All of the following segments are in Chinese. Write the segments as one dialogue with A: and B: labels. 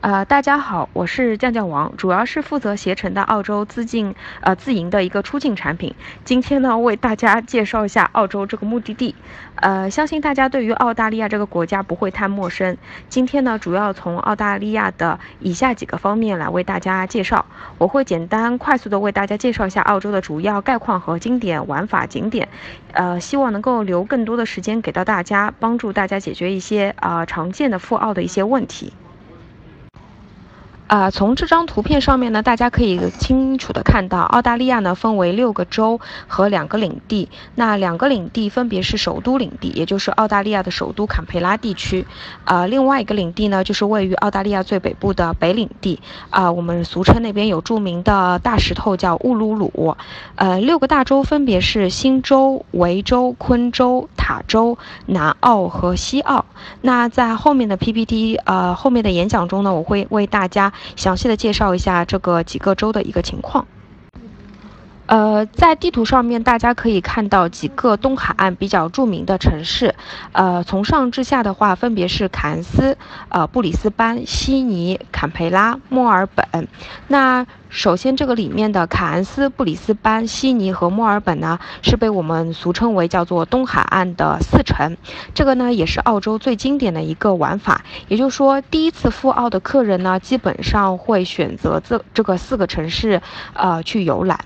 A: 呃，大家好，我是酱酱王，主要是负责携程的澳洲自进呃自营的一个出境产品。今天呢，为大家介绍一下澳洲这个目的地。呃，相信大家对于澳大利亚这个国家不会太陌生。今天呢，主要从澳大利亚的以下几个方面来为大家介绍。我会简单快速的为大家介绍一下澳洲的主要概况和经典玩法景点。呃，希望能够留更多的时间给到大家，帮助大家解决一些啊常见的赴澳的一些问题。啊，从这张图片上面呢，大家可以清楚的看到，澳大利亚呢分为六个州和两个领地。那两个领地分别是首都领地，也就是澳大利亚的首都坎培拉地区。啊，另外一个领地呢，就是位于澳大利亚最北部的北领地。啊，我们俗称那边有著名的大石头叫乌鲁鲁。呃，六个大洲分别是新州、维州、昆州、塔州、南澳和西澳。那在后面的 PPT，呃，后面的演讲中呢，我会为大家。详细的介绍一下这个几个州的一个情况。呃，在地图上面大家可以看到几个东海岸比较著名的城市，呃，从上至下的话，分别是凯恩斯、呃布里斯班、悉尼、坎培拉、墨尔本。那首先这个里面的凯恩斯、布里斯班、悉尼和墨尔本呢，是被我们俗称为叫做东海岸的四城。这个呢，也是澳洲最经典的一个玩法。也就是说，第一次赴澳的客人呢，基本上会选择这这个四个城市，呃，去游览。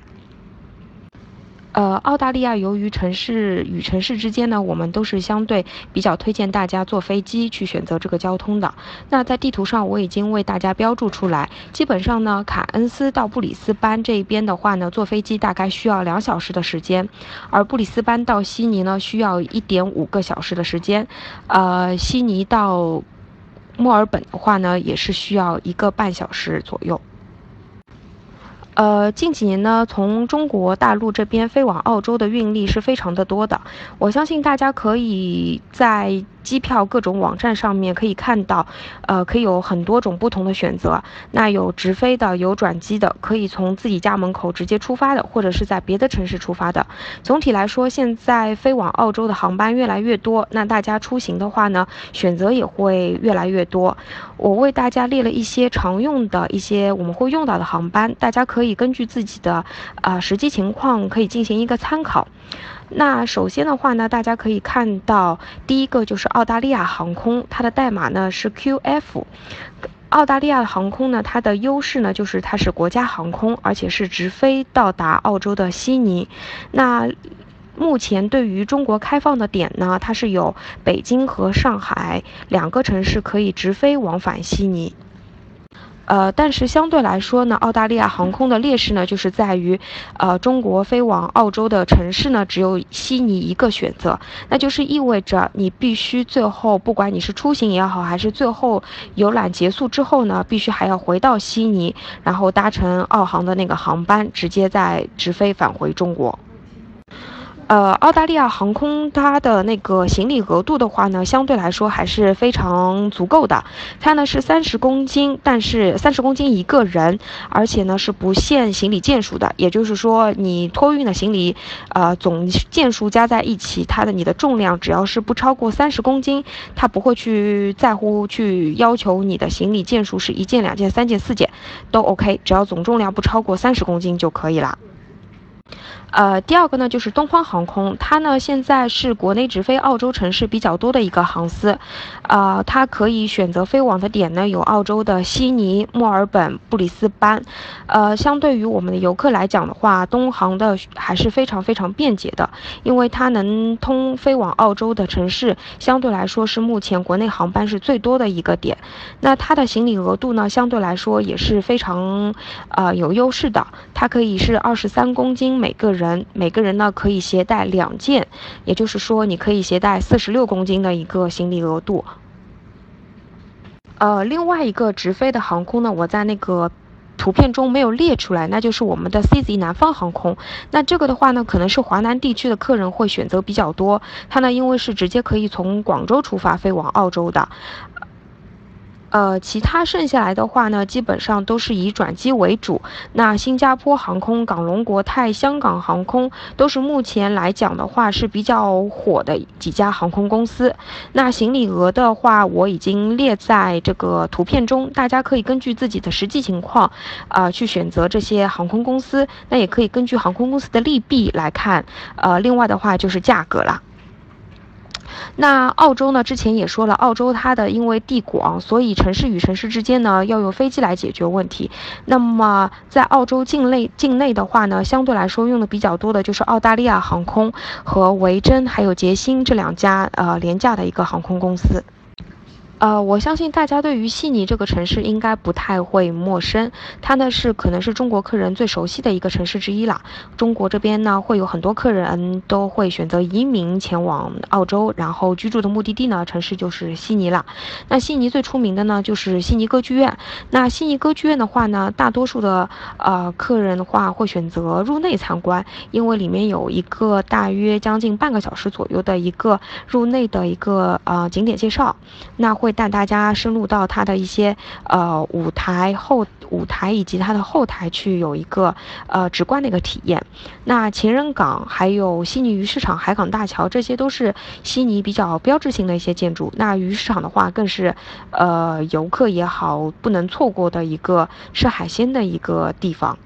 A: 呃，澳大利亚由于城市与城市之间呢，我们都是相对比较推荐大家坐飞机去选择这个交通的。那在地图上我已经为大家标注出来，基本上呢，卡恩斯到布里斯班这一边的话呢，坐飞机大概需要两小时的时间，而布里斯班到悉尼呢，需要一点五个小时的时间。呃，悉尼到墨尔本的话呢，也是需要一个半小时左右。呃，近几年呢，从中国大陆这边飞往澳洲的运力是非常的多的。我相信大家可以在机票各种网站上面可以看到，呃，可以有很多种不同的选择。那有直飞的，有转机的，可以从自己家门口直接出发的，或者是在别的城市出发的。总体来说，现在飞往澳洲的航班越来越多，那大家出行的话呢，选择也会越来越多。我为大家列了一些常用的一些我们会用到的航班，大家可以。根据自己的啊实际情况，可以进行一个参考。那首先的话呢，大家可以看到第一个就是澳大利亚航空，它的代码呢是 QF。澳大利亚的航空呢，它的优势呢就是它是国家航空，而且是直飞到达澳洲的悉尼。那目前对于中国开放的点呢，它是有北京和上海两个城市可以直飞往返悉尼。呃，但是相对来说呢，澳大利亚航空的劣势呢，就是在于，呃，中国飞往澳洲的城市呢，只有悉尼一个选择，那就是意味着你必须最后，不管你是出行也好，还是最后游览结束之后呢，必须还要回到悉尼，然后搭乘澳航的那个航班，直接再直飞返回中国。呃，澳大利亚航空它的那个行李额度的话呢，相对来说还是非常足够的。它呢是三十公斤，但是三十公斤一个人，而且呢是不限行李件数的。也就是说，你托运的行李，呃，总件数加在一起，它的你的重量只要是不超过三十公斤，它不会去在乎去要求你的行李件数是一件、两件、三件、四件，都 OK，只要总重量不超过三十公斤就可以了。呃，第二个呢就是东方航空，它呢现在是国内直飞澳洲城市比较多的一个航司，呃，它可以选择飞往的点呢有澳洲的悉尼、墨尔本、布里斯班，呃，相对于我们的游客来讲的话，东航的还是非常非常便捷的，因为它能通飞往澳洲的城市，相对来说是目前国内航班是最多的一个点，那它的行李额度呢相对来说也是非常呃有优势的，它可以是二十三公斤每个人。人每个人呢可以携带两件，也就是说你可以携带四十六公斤的一个行李额度。呃，另外一个直飞的航空呢，我在那个图片中没有列出来，那就是我们的 CZ 南方航空。那这个的话呢，可能是华南地区的客人会选择比较多。它呢，因为是直接可以从广州出发飞往澳洲的。呃，其他剩下来的话呢，基本上都是以转机为主。那新加坡航空、港龙国泰、香港航空都是目前来讲的话是比较火的几家航空公司。那行李额的话，我已经列在这个图片中，大家可以根据自己的实际情况，啊，去选择这些航空公司。那也可以根据航空公司的利弊来看。呃，另外的话就是价格了。那澳洲呢？之前也说了，澳洲它的因为地广，所以城市与城市之间呢要用飞机来解决问题。那么在澳洲境内境内的话呢，相对来说用的比较多的就是澳大利亚航空和维珍还有捷星这两家呃廉价的一个航空公司。呃，我相信大家对于悉尼这个城市应该不太会陌生，它呢是可能是中国客人最熟悉的一个城市之一了。中国这边呢会有很多客人都会选择移民前往澳洲，然后居住的目的地呢城市就是悉尼了。那悉尼最出名的呢就是悉尼歌剧院。那悉尼歌剧院的话呢，大多数的呃客人的话会选择入内参观，因为里面有一个大约将近半个小时左右的一个入内的一个呃景点介绍，那会。带大家深入到它的一些呃舞台后舞台以及它的后台去有一个呃直观的一个体验。那情人港还有悉尼鱼市场、海港大桥，这些都是悉尼比较标志性的一些建筑。那鱼市场的话，更是呃游客也好不能错过的一个吃海鲜的一个地方。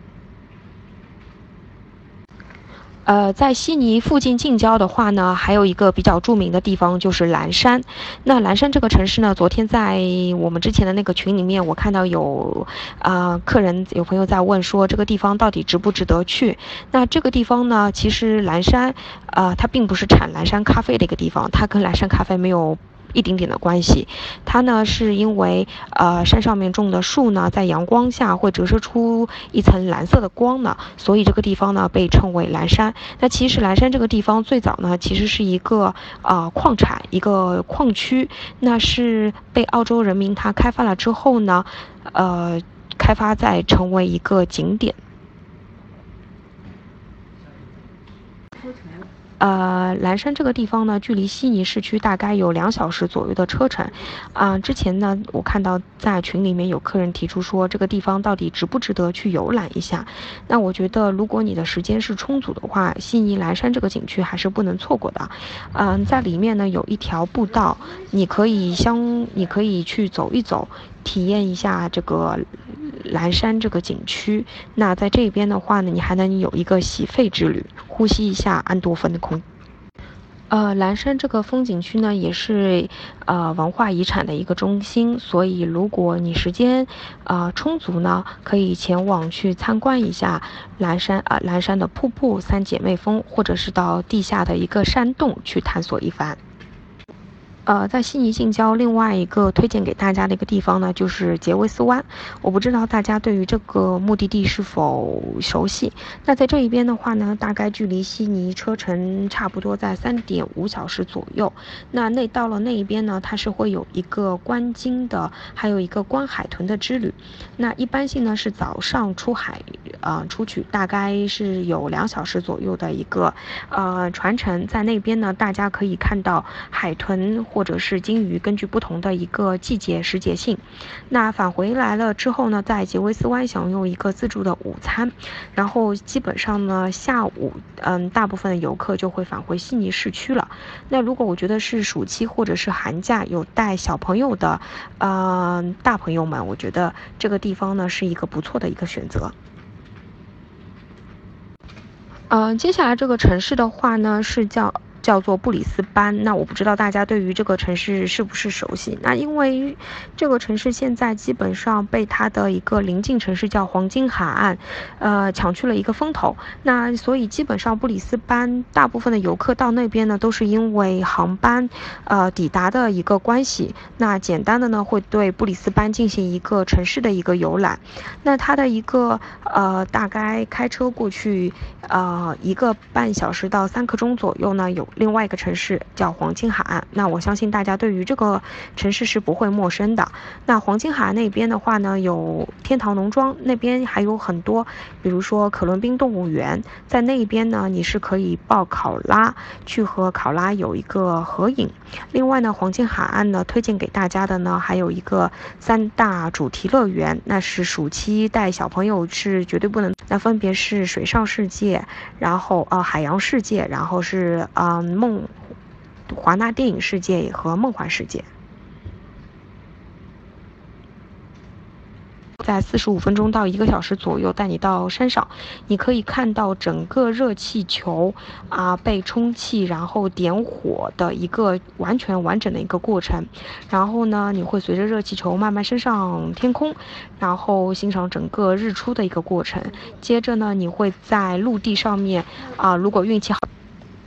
A: 呃，在悉尼附近近郊的话呢，还有一个比较著名的地方就是蓝山。那蓝山这个城市呢，昨天在我们之前的那个群里面，我看到有啊客人有朋友在问说，这个地方到底值不值得去？那这个地方呢，其实蓝山啊，它并不是产蓝山咖啡的一个地方，它跟蓝山咖啡没有。一点点的关系，它呢是因为呃山上面种的树呢，在阳光下会折射出一层蓝色的光呢，所以这个地方呢被称为蓝山。那其实蓝山这个地方最早呢其实是一个啊矿产，一个矿区，那是被澳洲人民他开发了之后呢，呃开发在成为一个景点。呃，蓝山这个地方呢，距离悉尼市区大概有两小时左右的车程。啊，之前呢，我看到在群里面有客人提出说，这个地方到底值不值得去游览一下？那我觉得，如果你的时间是充足的话，悉尼蓝山这个景区还是不能错过的。嗯，在里面呢有一条步道，你可以相，你可以去走一走，体验一下这个蓝山这个景区。那在这边的话呢，你还能有一个洗肺之旅。呼吸一下安多芬的空。呃，蓝山这个风景区呢，也是呃文化遗产的一个中心，所以如果你时间呃充足呢，可以前往去参观一下蓝山啊蓝山的瀑布、三姐妹峰，或者是到地下的一个山洞去探索一番。呃，在悉尼近郊，另外一个推荐给大家的一个地方呢，就是杰维斯湾。我不知道大家对于这个目的地是否熟悉。那在这一边的话呢，大概距离悉尼车程差不多在三点五小时左右。那那到了那一边呢，它是会有一个观鲸的，还有一个观海豚的之旅。那一般性呢是早上出海，呃，出去大概是有两小时左右的一个呃船程，在那边呢，大家可以看到海豚。或者是鲸鱼，根据不同的一个季节时节性，那返回来了之后呢，在杰维斯湾享用一个自助的午餐，然后基本上呢，下午嗯，大部分的游客就会返回悉尼市区了。那如果我觉得是暑期或者是寒假有带小朋友的，嗯，大朋友们，我觉得这个地方呢是一个不错的一个选择。嗯，接下来这个城市的话呢是叫。叫做布里斯班，那我不知道大家对于这个城市是不是熟悉？那因为这个城市现在基本上被它的一个邻近城市叫黄金海岸，呃，抢去了一个风头。那所以基本上布里斯班大部分的游客到那边呢，都是因为航班，呃，抵达的一个关系。那简单的呢，会对布里斯班进行一个城市的一个游览。那它的一个呃，大概开车过去，呃，一个半小时到三刻钟左右呢，有。另外一个城市叫黄金海岸。那我相信大家对于这个城市是不会陌生的。那黄金海岸那边的话呢，有天堂农庄，那边还有很多，比如说可伦宾动物园，在那边呢，你是可以抱考拉去和考拉有一个合影。另外呢，黄金海岸呢，推荐给大家的呢，还有一个三大主题乐园，那是暑期带小朋友是绝对不能。那分别是水上世界，然后呃海洋世界，然后是啊嗯梦华纳电影世界和梦幻世界。在四十五分钟到一个小时左右带你到山上，你可以看到整个热气球啊被充气，然后点火的一个完全完整的一个过程。然后呢，你会随着热气球慢慢升上天空，然后欣赏整个日出的一个过程。接着呢，你会在陆地上面啊，如果运气好。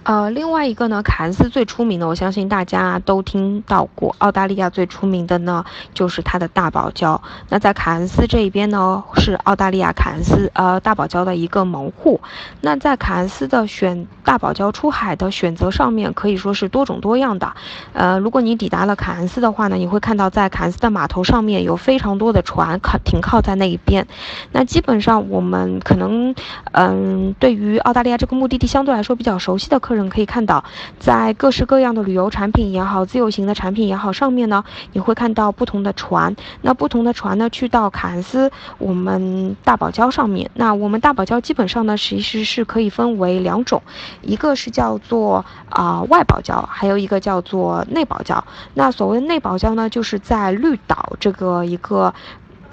A: 呃，另外一个呢，凯恩斯最出名的，我相信大家都听到过。澳大利亚最出名的呢，就是它的大堡礁。那在凯恩斯这一边呢，是澳大利亚凯恩斯呃大堡礁的一个门户。那在凯恩斯的选大堡礁出海的选择上面，可以说是多种多样的。呃，如果你抵达了凯恩斯的话呢，你会看到在凯恩斯的码头上面有非常多的船靠停靠在那一边。那基本上我们可能，嗯，对于澳大利亚这个目的地相对来说比较熟悉的客人。可以看到，在各式各样的旅游产品也好，自由行的产品也好，上面呢，你会看到不同的船。那不同的船呢，去到凯恩斯我们大堡礁上面。那我们大堡礁基本上呢，其实是可以分为两种，一个是叫做啊外堡礁，还有一个叫做内堡礁。那所谓内堡礁呢，就是在绿岛这个一个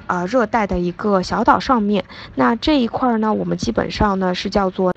A: 呃热带的一个小岛上面。那这一块呢，我们基本上呢是叫做。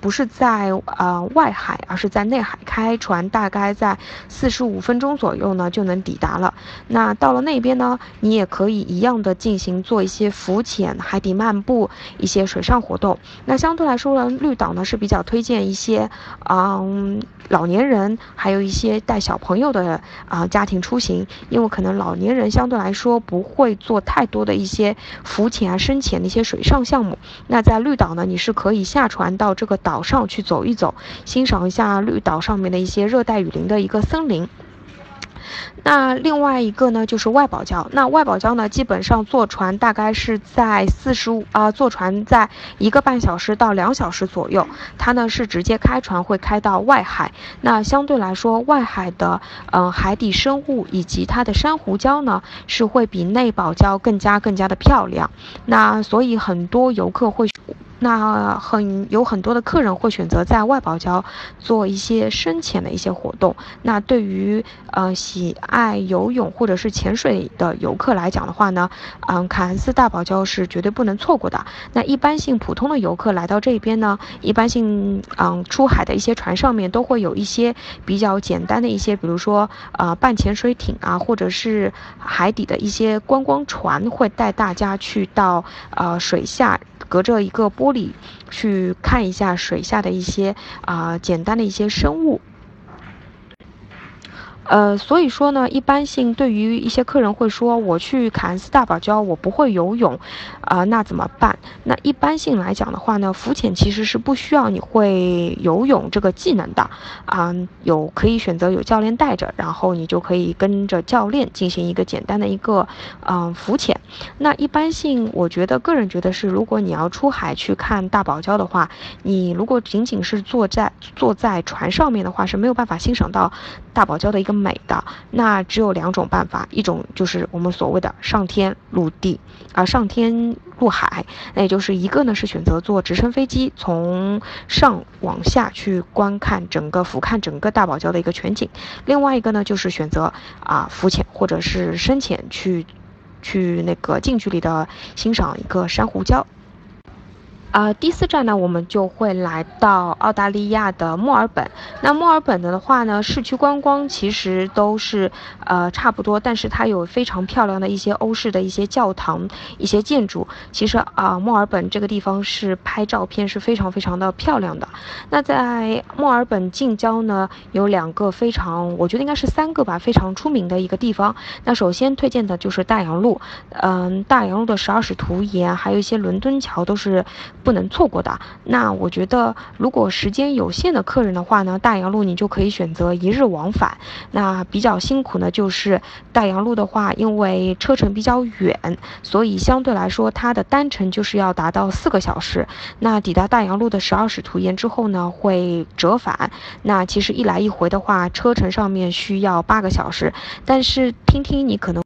A: 不是在呃外海，而是在内海开船，大概在四十五分钟左右呢就能抵达了。那到了那边呢，你也可以一样的进行做一些浮潜、海底漫步、一些水上活动。那相对来说呢，绿岛呢是比较推荐一些嗯老年人，还有一些带小朋友的啊家庭出行，因为可能老年人相对来说不会做太多的一些浮潜啊、深潜的一些水上项目。那在绿岛呢，你是可以下船到这个岛。岛上去走一走，欣赏一下绿岛上面的一些热带雨林的一个森林。那另外一个呢，就是外堡礁。那外堡礁呢，基本上坐船大概是在四十五啊，坐船在一个半小时到两小时左右。它呢是直接开船会开到外海。那相对来说，外海的嗯海底生物以及它的珊瑚礁呢，是会比内堡礁更加更加的漂亮。那所以很多游客会。那很有很多的客人会选择在外堡礁做一些深潜的一些活动。那对于呃喜爱游泳或者是潜水的游客来讲的话呢，嗯，凯恩斯大堡礁是绝对不能错过的。那一般性普通的游客来到这边呢，一般性嗯出海的一些船上面都会有一些比较简单的一些，比如说呃半潜水艇啊，或者是海底的一些观光船，会带大家去到呃水下。隔着一个玻里去看一下水下的一些啊简单的一些生物。呃，所以说呢，一般性对于一些客人会说，我去凯恩斯大堡礁，我不会游泳，啊，那怎么办？那一般性来讲的话呢，浮潜其实是不需要你会游泳这个技能的，啊，有可以选择有教练带着，然后你就可以跟着教练进行一个简单的一个，嗯，浮潜。那一般性，我觉得个人觉得是，如果你要出海去看大堡礁的话，你如果仅仅是坐在坐在船上面的话，是没有办法欣赏到大堡礁的一个。美的那只有两种办法，一种就是我们所谓的上天入地啊，上天入海，那也就是一个呢是选择坐直升飞机从上往下去观看整个俯瞰整个大堡礁的一个全景，另外一个呢就是选择啊浮潜或者是深潜去去那个近距离的欣赏一个珊瑚礁。呃，第四站呢，我们就会来到澳大利亚的墨尔本。那墨尔本的话呢，市区观光其实都是呃差不多，但是它有非常漂亮的一些欧式的一些教堂、一些建筑。其实啊，墨尔本这个地方是拍照片是非常非常的漂亮的。那在墨尔本近郊呢，有两个非常，我觉得应该是三个吧，非常出名的一个地方。那首先推荐的就是大洋路，嗯，大洋路的十二使徒岩，还有一些伦敦桥都是。不能错过的。那我觉得，如果时间有限的客人的话呢，大洋路你就可以选择一日往返。那比较辛苦呢，就是大洋路的话，因为车程比较远，所以相对来说它的单程就是要达到四个小时。那抵达大洋路的十二使徒岩之后呢，会折返。那其实一来一回的话，车程上面需要八个小时。但是听听你可能。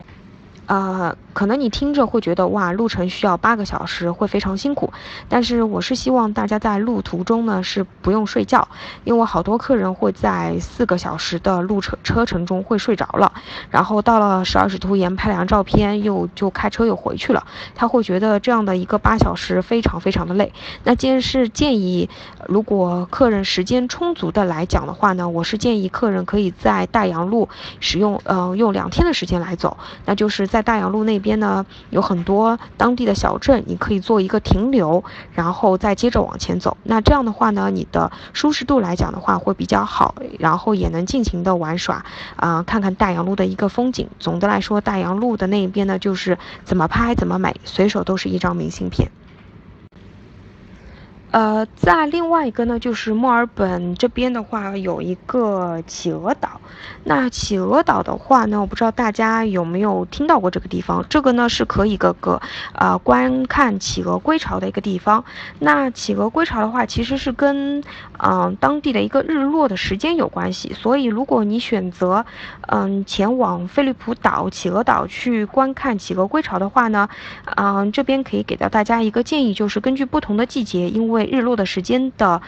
A: 呃，可能你听着会觉得哇，路程需要八个小时，会非常辛苦。但是我是希望大家在路途中呢是不用睡觉，因为好多客人会在四个小时的路程车程中会睡着了，然后到了十二使徒岩拍两张照片，又就开车又回去了。他会觉得这样的一个八小时非常非常的累。那既然是建议，如果客人时间充足的来讲的话呢，我是建议客人可以在大洋路使用，嗯，用两天的时间来走，那就是。在大洋路那边呢，有很多当地的小镇，你可以做一个停留，然后再接着往前走。那这样的话呢，你的舒适度来讲的话会比较好，然后也能尽情的玩耍，啊，看看大洋路的一个风景。总的来说，大洋路的那一边呢，就是怎么拍怎么美，随手都是一张明信片。呃，在另外一个呢，就是墨尔本这边的话，有一个企鹅岛。那企鹅岛的话呢，我不知道大家有没有听到过这个地方。这个呢是可以个个呃观看企鹅归巢的一个地方。那企鹅归巢的话，其实是跟嗯当地的一个日落的时间有关系。所以如果你选择嗯前往菲利普岛企鹅岛去观看企鹅归巢的话呢，嗯这边可以给到大家一个建议，就是根据不同的季节，因为日落的时间的，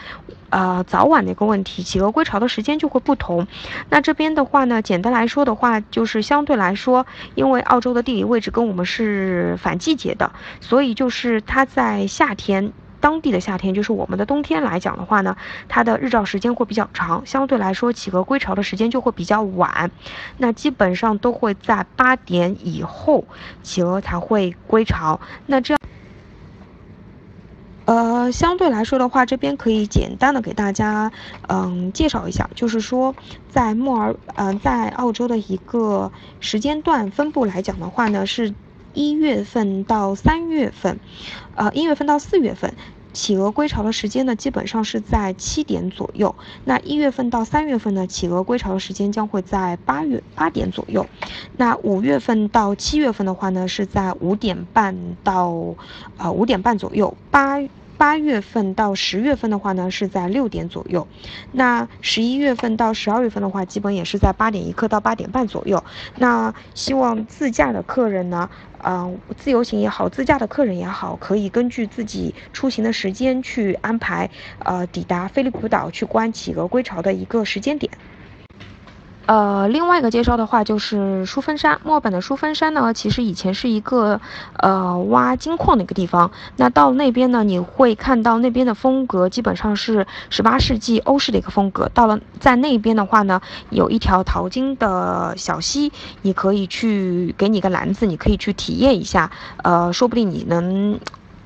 A: 呃，早晚的一个问题，企鹅归巢的时间就会不同。那这边的话呢，简单来说的话，就是相对来说，因为澳洲的地理位置跟我们是反季节的，所以就是它在夏天，当地的夏天就是我们的冬天来讲的话呢，它的日照时间会比较长，相对来说企鹅归巢的时间就会比较晚。那基本上都会在八点以后，企鹅才会归巢。那这样。呃，相对来说的话，这边可以简单的给大家，嗯，介绍一下，就是说，在墨尔，嗯，在澳洲的一个时间段分布来讲的话呢，是一月份到三月份，呃，一月份到四月份。企鹅归巢的时间呢，基本上是在七点左右。那一月份到三月份呢，企鹅归巢的时间将会在八月八点左右。那五月份到七月份的话呢，是在五点半到，呃五点半左右。八八月份到十月份的话呢，是在六点左右。那十一月份到十二月份的话，基本也是在八点一刻到八点半左右。那希望自驾的客人呢，嗯，自由行也好，自驾的客人也好，可以根据自己出行的时间去安排，呃，抵达菲利普岛去观企鹅归巢的一个时间点。呃，另外一个介绍的话就是淑芬山，墨尔本的淑芬山呢，其实以前是一个呃挖金矿的一个地方。那到那边呢，你会看到那边的风格基本上是十八世纪欧式的一个风格。到了在那边的话呢，有一条淘金的小溪，你可以去给你个篮子，你可以去体验一下。呃，说不定你能。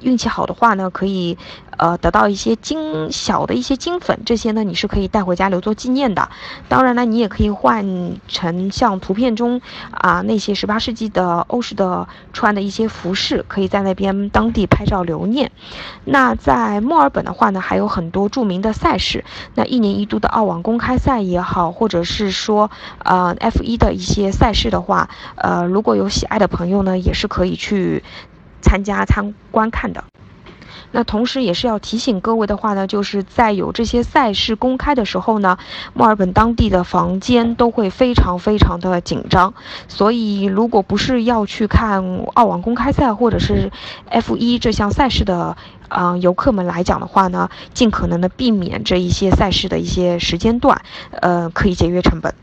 A: 运气好的话呢，可以，呃，得到一些金小的一些金粉，这些呢你是可以带回家留作纪念的。当然呢，你也可以换成像图片中啊那些十八世纪的欧式的穿的一些服饰，可以在那边当地拍照留念。那在墨尔本的话呢，还有很多著名的赛事，那一年一度的澳网公开赛也好，或者是说呃 F 一的一些赛事的话，呃，如果有喜爱的朋友呢，也是可以去。参加参观看的，那同时也是要提醒各位的话呢，就是在有这些赛事公开的时候呢，墨尔本当地的房间都会非常非常的紧张，所以如果不是要去看澳网公开赛或者是 F 一这项赛事的，嗯，游客们来讲的话呢，尽可能的避免这一些赛事的一些时间段，呃，可以节约成本。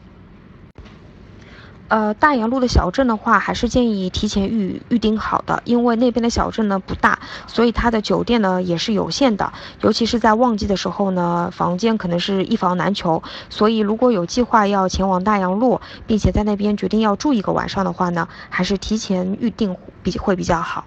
A: 呃，大洋路的小镇的话，还是建议提前预预定好的，因为那边的小镇呢不大，所以它的酒店呢也是有限的，尤其是在旺季的时候呢，房间可能是一房难求。所以如果有计划要前往大洋路，并且在那边决定要住一个晚上的话呢，还是提前预定比会比较好。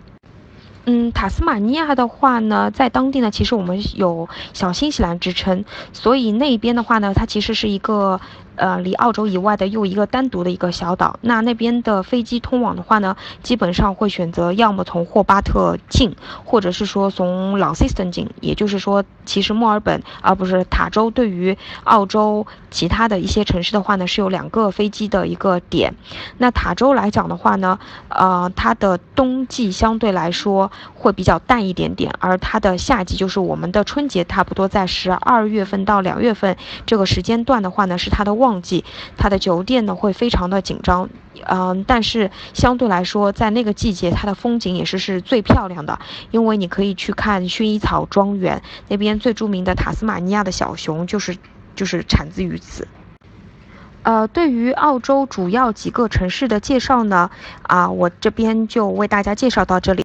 A: 嗯，塔斯马尼亚的话呢，在当地呢，其实我们有小新西兰之称，所以那边的话呢，它其实是一个呃，离澳洲以外的又一个单独的一个小岛。那那边的飞机通往的话呢，基本上会选择要么从霍巴特进，或者是说从朗西斯顿进。也就是说，其实墨尔本而不是塔州，对于澳洲其他的一些城市的话呢，是有两个飞机的一个点。那塔州来讲的话呢，呃，它的冬季相对来说会比较淡一点点，而它的夏季就是我们的春节，差不多在十二月份到两月份这个时间段的话呢，是它的旺。旺季，它的酒店呢会非常的紧张，嗯，但是相对来说，在那个季节，它的风景也是是最漂亮的，因为你可以去看薰衣草庄园，那边最著名的塔斯马尼亚的小熊就是就是产自于此。呃，对于澳洲主要几个城市的介绍呢，啊，我这边就为大家介绍到这里。